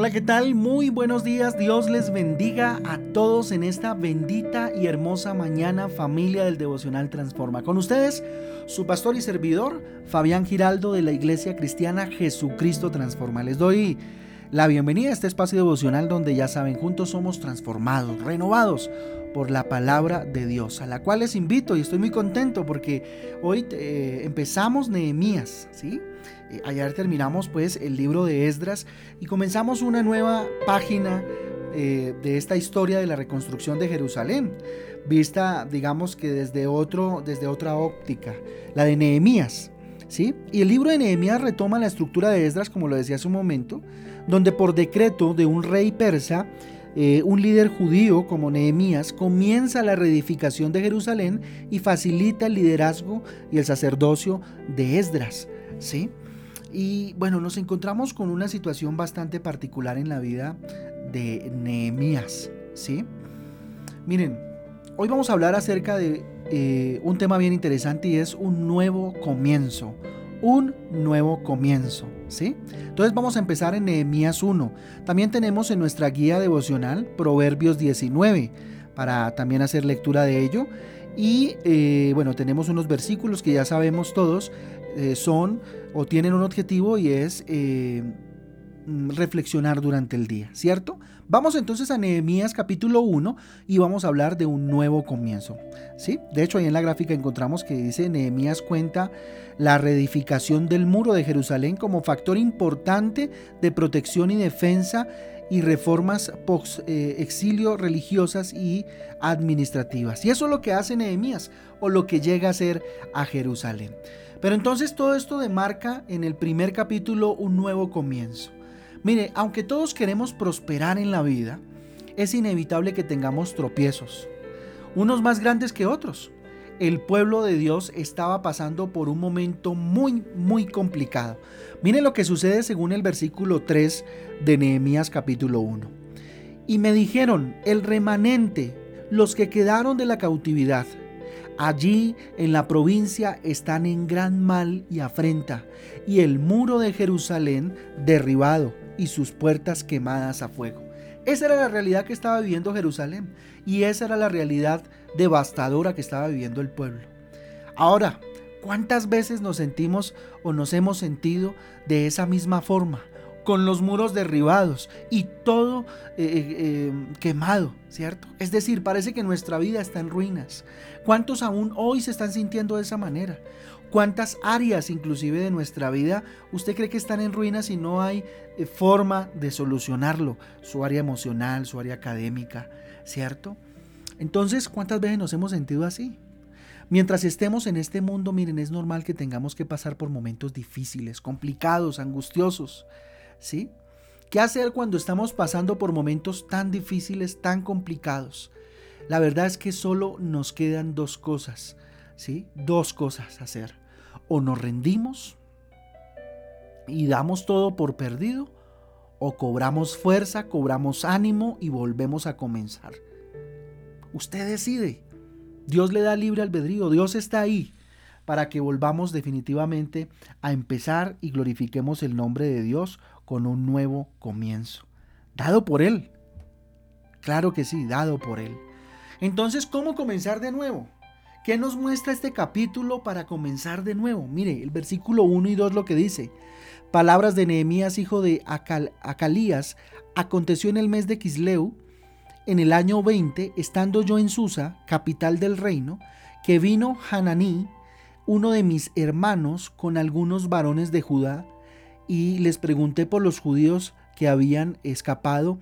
Hola, ¿qué tal? Muy buenos días. Dios les bendiga a todos en esta bendita y hermosa mañana, familia del Devocional Transforma. Con ustedes, su pastor y servidor, Fabián Giraldo de la Iglesia Cristiana Jesucristo Transforma. Les doy la bienvenida a este espacio devocional donde ya saben, juntos somos transformados, renovados por la palabra de Dios, a la cual les invito y estoy muy contento porque hoy eh, empezamos Nehemías, ¿sí? Eh, ayer terminamos pues el libro de Esdras y comenzamos una nueva página eh, de esta historia de la reconstrucción de Jerusalén, vista digamos que desde, otro, desde otra óptica, la de Nehemías. ¿Sí? Y el libro de Nehemías retoma la estructura de Esdras, como lo decía hace un momento, donde por decreto de un rey persa, eh, un líder judío como Nehemías comienza la reedificación de Jerusalén y facilita el liderazgo y el sacerdocio de Esdras. ¿sí? Y bueno, nos encontramos con una situación bastante particular en la vida de Nehemías, ¿sí? Miren, hoy vamos a hablar acerca de eh, un tema bien interesante y es un nuevo comienzo, un nuevo comienzo, ¿sí? Entonces vamos a empezar en Nehemías 1. También tenemos en nuestra guía devocional Proverbios 19 para también hacer lectura de ello. Y eh, bueno, tenemos unos versículos que ya sabemos todos, eh, son o tienen un objetivo y es eh, mm, reflexionar durante el día, ¿cierto? Vamos entonces a Nehemías capítulo 1 y vamos a hablar de un nuevo comienzo, ¿sí? De hecho, ahí en la gráfica encontramos que dice Nehemías cuenta la reedificación del muro de Jerusalén como factor importante de protección y defensa y reformas post eh, religiosas y administrativas. Y eso es lo que hace Nehemías o lo que llega a ser a Jerusalén. Pero entonces todo esto demarca en el primer capítulo un nuevo comienzo. Mire, aunque todos queremos prosperar en la vida, es inevitable que tengamos tropiezos, unos más grandes que otros. El pueblo de Dios estaba pasando por un momento muy, muy complicado. Mire lo que sucede según el versículo 3 de Nehemías capítulo 1. Y me dijeron, el remanente, los que quedaron de la cautividad, Allí en la provincia están en gran mal y afrenta, y el muro de Jerusalén derribado y sus puertas quemadas a fuego. Esa era la realidad que estaba viviendo Jerusalén y esa era la realidad devastadora que estaba viviendo el pueblo. Ahora, ¿cuántas veces nos sentimos o nos hemos sentido de esa misma forma? con los muros derribados y todo eh, eh, eh, quemado, ¿cierto? Es decir, parece que nuestra vida está en ruinas. ¿Cuántos aún hoy se están sintiendo de esa manera? ¿Cuántas áreas inclusive de nuestra vida usted cree que están en ruinas y no hay forma de solucionarlo? Su área emocional, su área académica, ¿cierto? Entonces, ¿cuántas veces nos hemos sentido así? Mientras estemos en este mundo, miren, es normal que tengamos que pasar por momentos difíciles, complicados, angustiosos. ¿sí? ¿Qué hacer cuando estamos pasando por momentos tan difíciles, tan complicados? La verdad es que solo nos quedan dos cosas, ¿sí? Dos cosas hacer. O nos rendimos y damos todo por perdido, o cobramos fuerza, cobramos ánimo y volvemos a comenzar. Usted decide. Dios le da libre albedrío, Dios está ahí para que volvamos definitivamente a empezar y glorifiquemos el nombre de Dios con un nuevo comienzo, dado por Él. Claro que sí, dado por Él. Entonces, ¿cómo comenzar de nuevo? ¿Qué nos muestra este capítulo para comenzar de nuevo? Mire, el versículo 1 y 2 lo que dice. Palabras de Nehemías, hijo de Acalías, aconteció en el mes de Quisleu, en el año 20, estando yo en Susa, capital del reino, que vino Hananí, uno de mis hermanos, con algunos varones de Judá, y les pregunté por los judíos que habían escapado,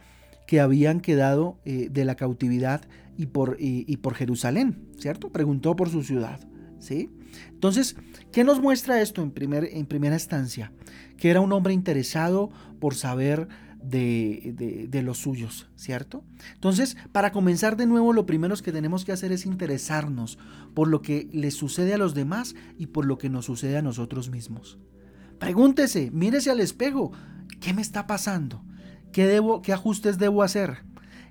que habían quedado eh, de la cautividad y por, y, por Jerusalén, ¿cierto? Preguntó por su ciudad, ¿sí? Entonces, ¿qué nos muestra esto en, primer, en primera instancia? Que era un hombre interesado por saber de, de, de, los suyos, ¿cierto? Entonces, para comenzar de nuevo, lo primero que tenemos que hacer es interesarnos por lo que les sucede a los demás y por lo que nos sucede a nosotros mismos. Pregúntese, mírese al espejo, ¿qué me está pasando? ¿Qué, debo, ¿Qué ajustes debo hacer?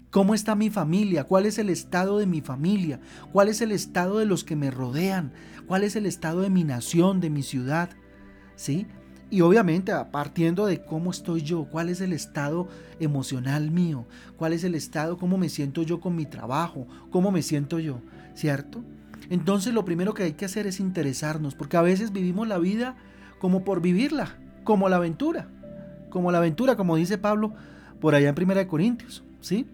¿Cómo está mi familia? ¿Cuál es el estado de mi familia? ¿Cuál es el estado de los que me rodean? ¿Cuál es el estado de mi nación, de mi ciudad? ¿Sí? Y obviamente partiendo de cómo estoy yo, cuál es el estado emocional mío, cuál es el estado, cómo me siento yo con mi trabajo, cómo me siento yo, ¿cierto? Entonces lo primero que hay que hacer es interesarnos, porque a veces vivimos la vida como por vivirla, como la aventura, como la aventura, como dice Pablo por allá en 1 Corintios, ¿sí?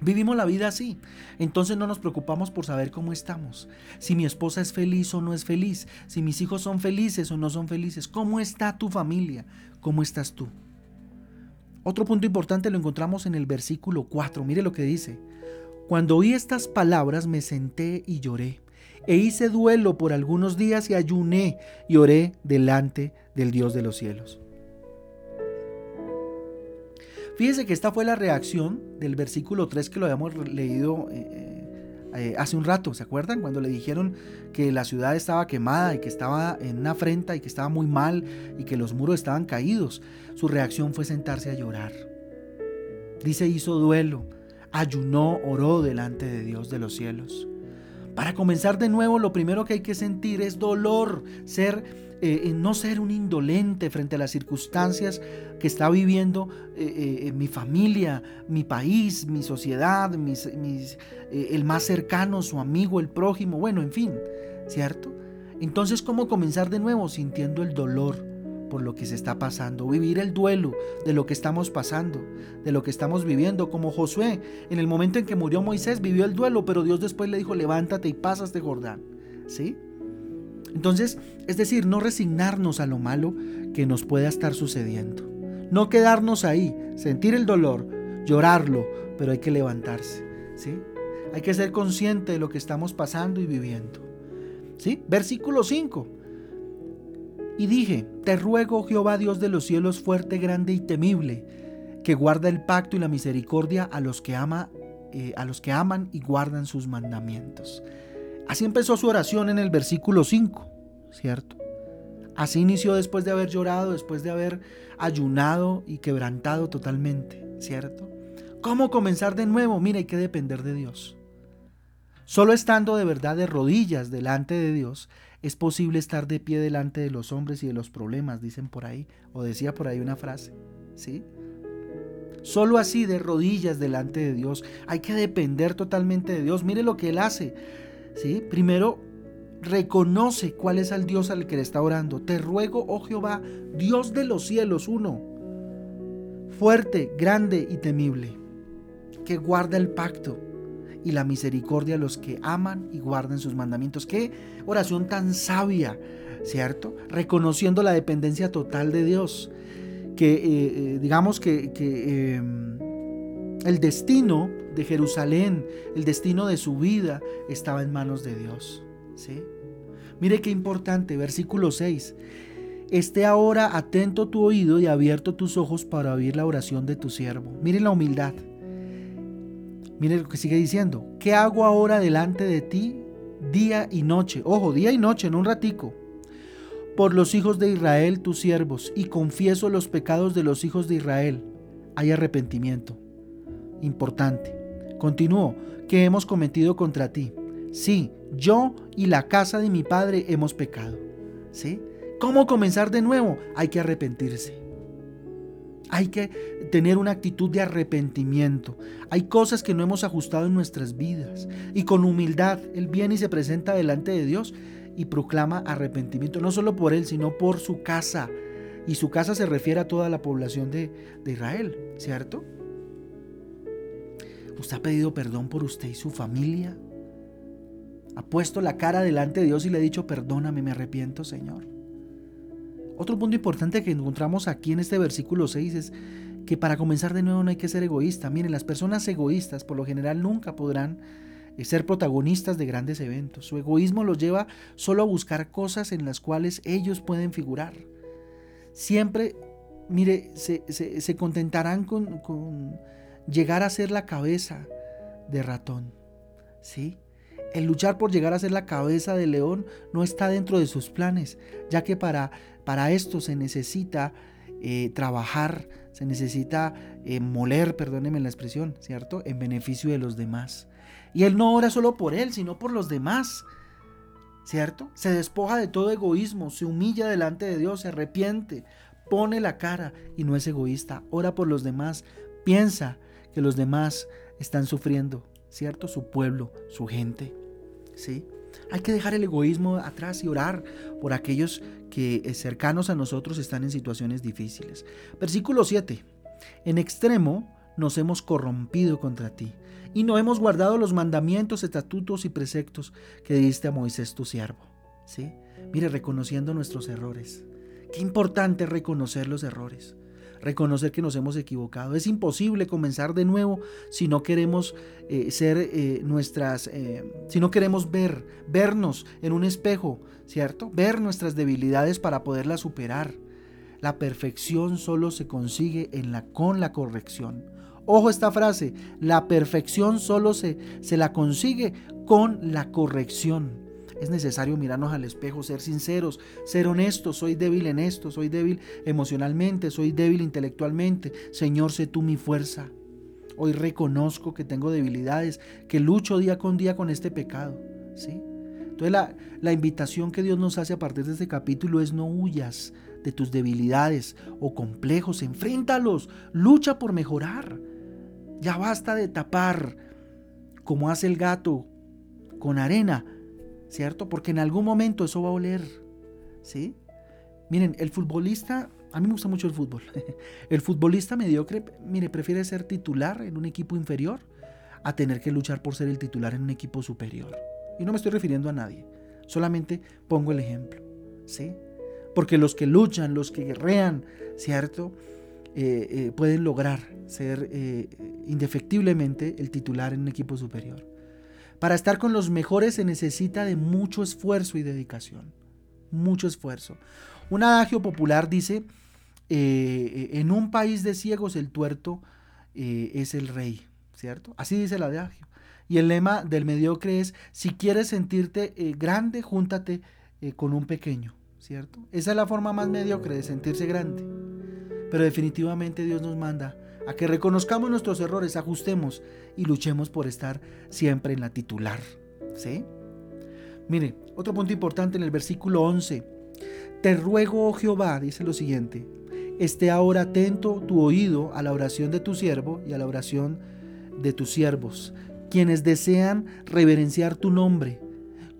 Vivimos la vida así. Entonces no nos preocupamos por saber cómo estamos. Si mi esposa es feliz o no es feliz. Si mis hijos son felices o no son felices. ¿Cómo está tu familia? ¿Cómo estás tú? Otro punto importante lo encontramos en el versículo 4. Mire lo que dice. Cuando oí estas palabras me senté y lloré. E hice duelo por algunos días y ayuné y oré delante del Dios de los cielos. Fíjese que esta fue la reacción del versículo 3 que lo habíamos leído eh, eh, hace un rato, ¿se acuerdan? Cuando le dijeron que la ciudad estaba quemada y que estaba en una afrenta y que estaba muy mal y que los muros estaban caídos. Su reacción fue sentarse a llorar. Dice, hizo duelo, ayunó, oró delante de Dios de los cielos. Para comenzar de nuevo, lo primero que hay que sentir es dolor, ser eh, no ser un indolente frente a las circunstancias que está viviendo eh, eh, mi familia, mi país, mi sociedad, mis, el más cercano, su amigo, el prójimo, bueno, en fin, ¿cierto? Entonces, ¿cómo comenzar de nuevo sintiendo el dolor? por lo que se está pasando, vivir el duelo de lo que estamos pasando, de lo que estamos viviendo, como Josué, en el momento en que murió Moisés, vivió el duelo, pero Dios después le dijo, levántate y pasas de Jordán, ¿sí? Entonces, es decir, no resignarnos a lo malo que nos pueda estar sucediendo. No quedarnos ahí, sentir el dolor, llorarlo, pero hay que levantarse. ¿sí? Hay que ser consciente de lo que estamos pasando y viviendo. ¿sí? Versículo 5. Y dije, te ruego Jehová Dios de los cielos fuerte, grande y temible, que guarda el pacto y la misericordia a los que ama, eh, a los que aman y guardan sus mandamientos. Así empezó su oración en el versículo 5, ¿cierto? Así inició después de haber llorado, después de haber ayunado y quebrantado totalmente, ¿cierto? ¿Cómo comenzar de nuevo? Mira, hay que depender de Dios. Solo estando de verdad de rodillas delante de Dios es posible estar de pie delante de los hombres y de los problemas, dicen por ahí, o decía por ahí una frase, ¿sí? Solo así de rodillas delante de Dios. Hay que depender totalmente de Dios. Mire lo que Él hace. Primero, reconoce cuál es el Dios al que le está orando. Te ruego, oh Jehová, Dios de los cielos, uno, fuerte, grande y temible, que guarda el pacto y la misericordia a los que aman y guardan sus mandamientos. Qué oración tan sabia, ¿cierto? Reconociendo la dependencia total de Dios. Que eh, eh, digamos que, em, el destino de Jerusalén, el destino de su vida estaba en manos de Dios. ¿sí? Mire qué importante, versículo 6. Esté ahora atento tu oído y abierto tus ojos para oír la oración de tu siervo. Mire la humildad. Mire lo que sigue diciendo. ¿Qué hago ahora delante de ti día y noche? Ojo, día y noche, no un ratico. Por los hijos de Israel, tus siervos, y confieso los pecados de los hijos de Israel. Hay arrepentimiento. Importante. Continúo, que hemos cometido contra ti. Sí, yo y la casa de mi padre hemos pecado. ¿Sí? ¿Cómo comenzar de nuevo? Hay que arrepentirse. Hay que tener una actitud de arrepentimiento. Hay cosas que no hemos ajustado en nuestras vidas. Y con humildad, Él viene y se presenta delante de Dios y proclama arrepentimiento, no solo por Él, sino por su casa. Y su casa se refiere a toda la población de, de Israel, ¿cierto? ¿Usted ha pedido perdón por usted y su familia? ¿Ha puesto la cara delante de Dios y le ha dicho, perdóname, me arrepiento, Señor? Otro punto importante que encontramos aquí en este versículo 6 es que para comenzar de nuevo no hay que ser egoísta. Miren, las personas egoístas por lo general nunca podrán eh, ser protagonistas de grandes eventos. Su egoísmo los lleva solo a buscar cosas en las cuales ellos pueden figurar. Siempre, mire, se, contentarán con llegar a ser la cabeza de ratón. ¿Sí? El luchar por llegar a ser la cabeza de león no está dentro de sus planes, ya que para, para esto se necesita eh, trabajar, se necesita eh, moler, perdónenme la expresión, ¿cierto? En beneficio de los demás. Y él no ora solo por él, sino por los demás. ¿cierto? Se despoja de todo egoísmo, se humilla delante de Dios, se arrepiente, pone la cara y no es egoísta, ora por los demás, piensa que los demás están sufriendo, ¿cierto? Su pueblo, su gente, ¿sí? Hay que dejar el egoísmo atrás y orar por aquellos que eh, cercanos a nosotros están en situaciones difíciles. Versículo 7. En extremo nos hemos corrompido contra ti y no hemos guardado los mandamientos, estatutos y preceptos que diste a Moisés tu siervo. ¿Sí? Mire, reconociendo nuestros errores. Qué importante reconocer los errores reconocer que nos hemos equivocado. Es imposible comenzar de nuevo si no queremos eh, ser eh, nuestras, eh, si no queremos ver, vernos en un espejo, ¿cierto? Ver nuestras debilidades para poderlas superar. La perfección solo se consigue en la, con la corrección. Ojo esta frase, la perfección solo se, se la consigue con la corrección. Es necesario mirarnos al espejo, ser sinceros, ser honestos. Soy débil en esto, soy débil emocionalmente, soy débil intelectualmente. Señor, sé tú mi fuerza. Hoy reconozco que tengo debilidades, que lucho día con día con este pecado. ¿sí? Entonces la, la invitación que Dios nos hace a partir de este capítulo es no huyas de tus debilidades o complejos, enfréntalos, lucha por mejorar. Ya basta de tapar, como hace el gato, con arena ¿cierto? Porque en algún momento eso va a oler, ¿sí? Miren, el futbolista, a mí me gusta mucho el fútbol. El futbolista mediocre, mire, prefiere ser titular en un equipo inferior a tener que luchar por ser el titular en un equipo superior. Y no me estoy refiriendo a nadie, solamente pongo el ejemplo, ¿sí? Porque los que luchan, los que guerrean, ¿cierto? Eh, eh, pueden lograr ser eh, indefectiblemente el titular en un equipo superior. Para estar con los mejores se necesita de mucho esfuerzo y dedicación. Mucho esfuerzo. Un adagio popular dice, eh, en un país de ciegos el tuerto eh, es el rey, ¿cierto? Así dice el adagio. Y el lema del mediocre es, si quieres sentirte eh, grande, júntate con un pequeño, ¿cierto? Esa es la forma más mediocre de sentirse grande. Pero definitivamente Dios nos manda a que reconozcamos nuestros errores, ajustemos y luchemos por estar siempre en la titular. ¿Sí? Mire, otro punto importante en el versículo 11. Te ruego, oh Jehová, dice lo siguiente, esté ahora atento tu oído a la oración de tu siervo y a la oración de tus siervos, quienes desean reverenciar tu nombre.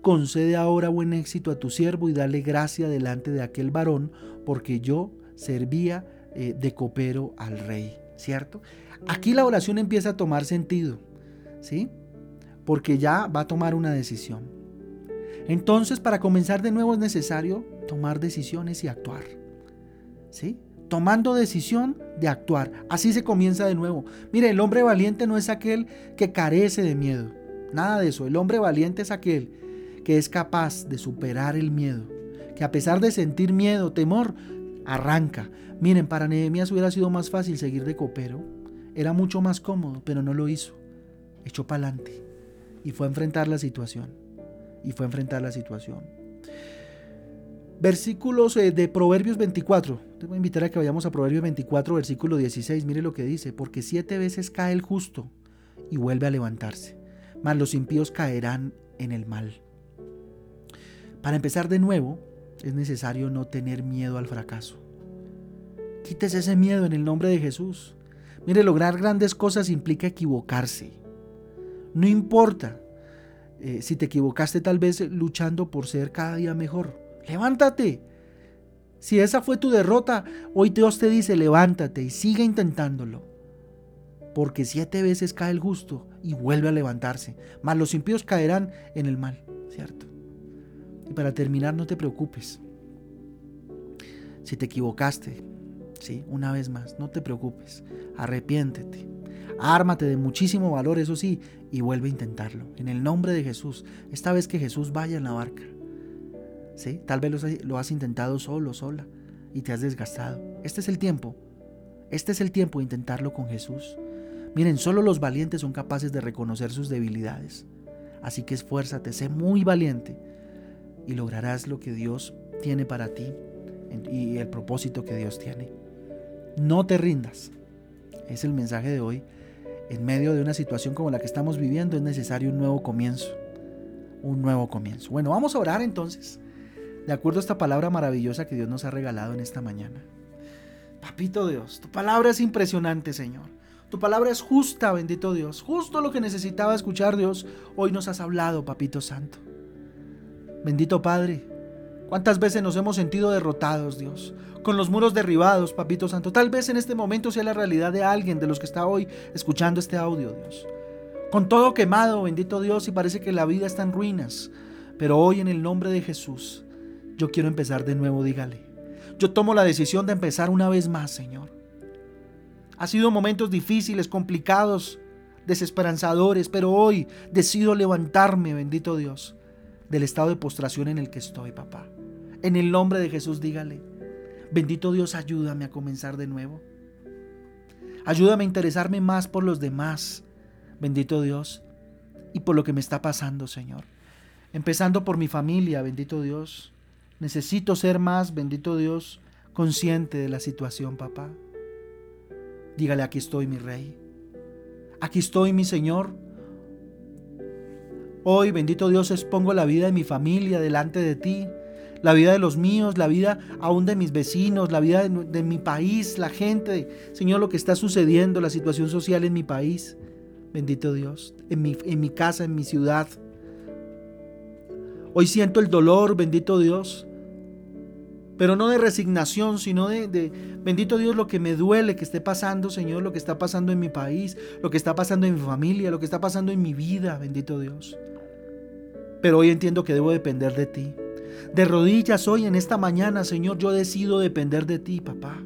Concede ahora buen éxito a tu siervo y dale gracia delante de aquel varón, porque yo servía eh, de copero al rey. ¿Cierto? Aquí la oración empieza a tomar sentido, ¿sí? Porque ya va a tomar una decisión. Entonces, para comenzar de nuevo es necesario tomar decisiones y actuar, ¿sí? Tomando decisión de actuar. Así se comienza de nuevo. Mire, el hombre valiente no es aquel que carece de miedo. Nada de eso. El hombre valiente es aquel que es capaz de superar el miedo. Que a pesar de sentir miedo, temor, arranca. Miren, para Nehemías hubiera sido más fácil seguir de copero. Era mucho más cómodo, pero no lo hizo. Echó para adelante y fue a enfrentar la situación. Y fue a enfrentar la situación. Versículos eh, de Proverbios 24. Te voy a invitar a que vayamos a Proverbios 24, versículo 16. Mire lo que dice. Porque siete veces cae el justo y vuelve a levantarse. Mas los impíos caerán en el mal. Para empezar de nuevo, es necesario no tener miedo al fracaso. Quítese ese miedo en el nombre de Jesús. Mire, lograr grandes cosas implica equivocarse. No importa eh, si te equivocaste tal vez luchando por ser cada día mejor. Levántate. Si esa fue tu derrota, hoy Dios te dice, levántate y sigue intentándolo. Porque siete veces cae el justo y vuelve a levantarse. Mas los impíos caerán en el mal, ¿cierto? Y para terminar, no te preocupes. Si te equivocaste, ¿sí? Una vez más, no te preocupes. Arrepiéntete. Ármate de muchísimo valor, eso sí, y vuelve a intentarlo. En el nombre de Jesús. Esta vez que Jesús vaya en la barca. ¿Sí? Tal vez lo has intentado solo, sola, y te has desgastado. Este es el tiempo. Este es el tiempo de intentarlo con Jesús. Miren, solo los valientes son capaces de reconocer sus debilidades. Así que esfuérzate, sé muy valiente y lograrás lo que Dios tiene para ti y el propósito que Dios tiene. No te rindas. Es el mensaje de hoy. En medio de una situación como la que estamos viviendo es necesario un nuevo comienzo. un nuevo comienzo. Bueno, vamos a orar entonces, de acuerdo a esta palabra maravillosa que Dios nos ha regalado en esta mañana. Papito Dios, tu palabra es impresionante, Señor. Tu palabra es justa, bendito Dios. Justo lo que necesitaba escuchar, Dios. Hoy nos has hablado, Papito Santo. Bendito Padre, ¿cuántas veces nos hemos sentido derrotados, Dios? Con los muros derribados, Papito Santo. Tal vez en este momento sea la realidad de alguien de los que está hoy escuchando este audio, Dios. Con todo quemado, bendito Dios, y parece que la vida está en ruinas. Pero hoy en el nombre de Jesús, yo quiero empezar de nuevo, dígale. Yo tomo la decisión de empezar una vez más, Señor. Ha sido momentos difíciles, complicados, desesperanzadores, pero hoy decido levantarme, bendito Dios, del estado de postración en el que estoy, papá. En el nombre de Jesús, dígale, bendito Dios, ayúdame a comenzar de nuevo. Ayúdame a interesarme más por los demás, bendito Dios, y por lo que me está pasando, Señor. Empezando por mi familia, bendito Dios. Necesito ser más, bendito Dios, consciente de la situación, papá. Dígale, aquí estoy, mi rey. Aquí estoy, mi Señor. Hoy, bendito Dios, expongo la vida de mi familia delante de ti, la vida de los míos, la vida aún de mis vecinos, la vida de, mi país, la gente, Señor, lo que está sucediendo, la situación social en mi país. Bendito Dios, en mi, en mi casa, en mi ciudad. Hoy siento el dolor, bendito Dios, pero no de resignación, sino de, de, bendito Dios, lo que me duele que esté pasando, Señor, lo que está pasando en mi país, lo que está pasando en mi familia, lo que está pasando en mi vida, bendito Dios. Pero hoy entiendo que debo depender de ti. De rodillas hoy en esta mañana, Señor, yo decido depender de ti, papá.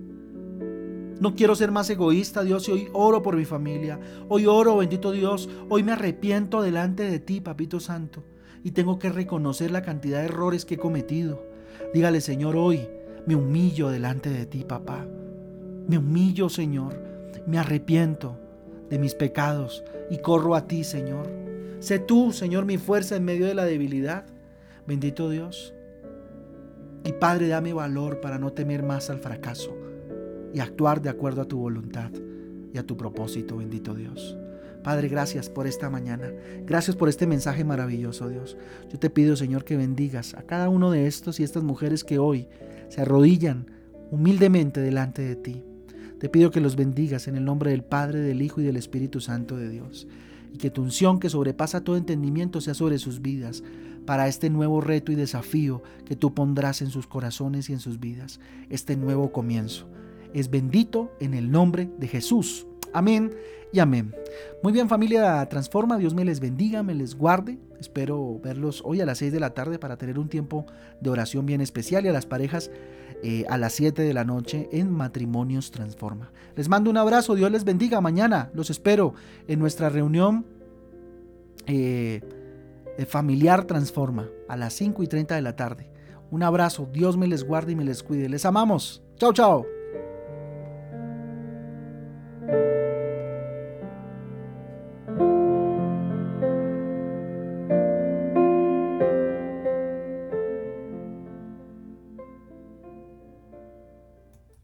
No quiero ser más egoísta, Dios, y hoy oro por mi familia. Hoy oro, bendito Dios. Hoy me arrepiento delante de ti, Papito Santo. Y tengo que reconocer la cantidad de errores que he cometido. Dígale, Señor, hoy me humillo delante de ti, papá. Me humillo, Señor. Me arrepiento de mis pecados y corro a ti, Señor. Sé tú, Señor, mi fuerza en medio de la debilidad. Bendito Dios. Y Padre, dame valor para no temer más al fracaso y actuar de acuerdo a tu voluntad y a tu propósito, bendito Dios. Padre, gracias por esta mañana. Gracias por este mensaje maravilloso, Dios. Yo te pido, Señor, que bendigas a cada uno de estos y estas mujeres que hoy se arrodillan humildemente delante de ti. Te pido que los bendigas en el nombre del Padre, del Hijo y del Espíritu Santo de Dios. Y que tu unción que sobrepasa todo entendimiento sea sobre sus vidas para este nuevo reto y desafío que tú pondrás en sus corazones y en sus vidas. Este nuevo comienzo es bendito en el nombre de Jesús. Amén y amén. Muy bien familia Transforma, Dios me les bendiga, me les guarde. Espero verlos hoy a las 6 de la tarde para tener un tiempo de oración bien especial y a las parejas eh, a las 7 de la noche en Matrimonios Transforma. Les mando un abrazo, Dios les bendiga. Mañana los espero en nuestra reunión eh, familiar Transforma a las 5 y 30 de la tarde. Un abrazo, Dios me les guarde y me les cuide. Les amamos. Chao, chao.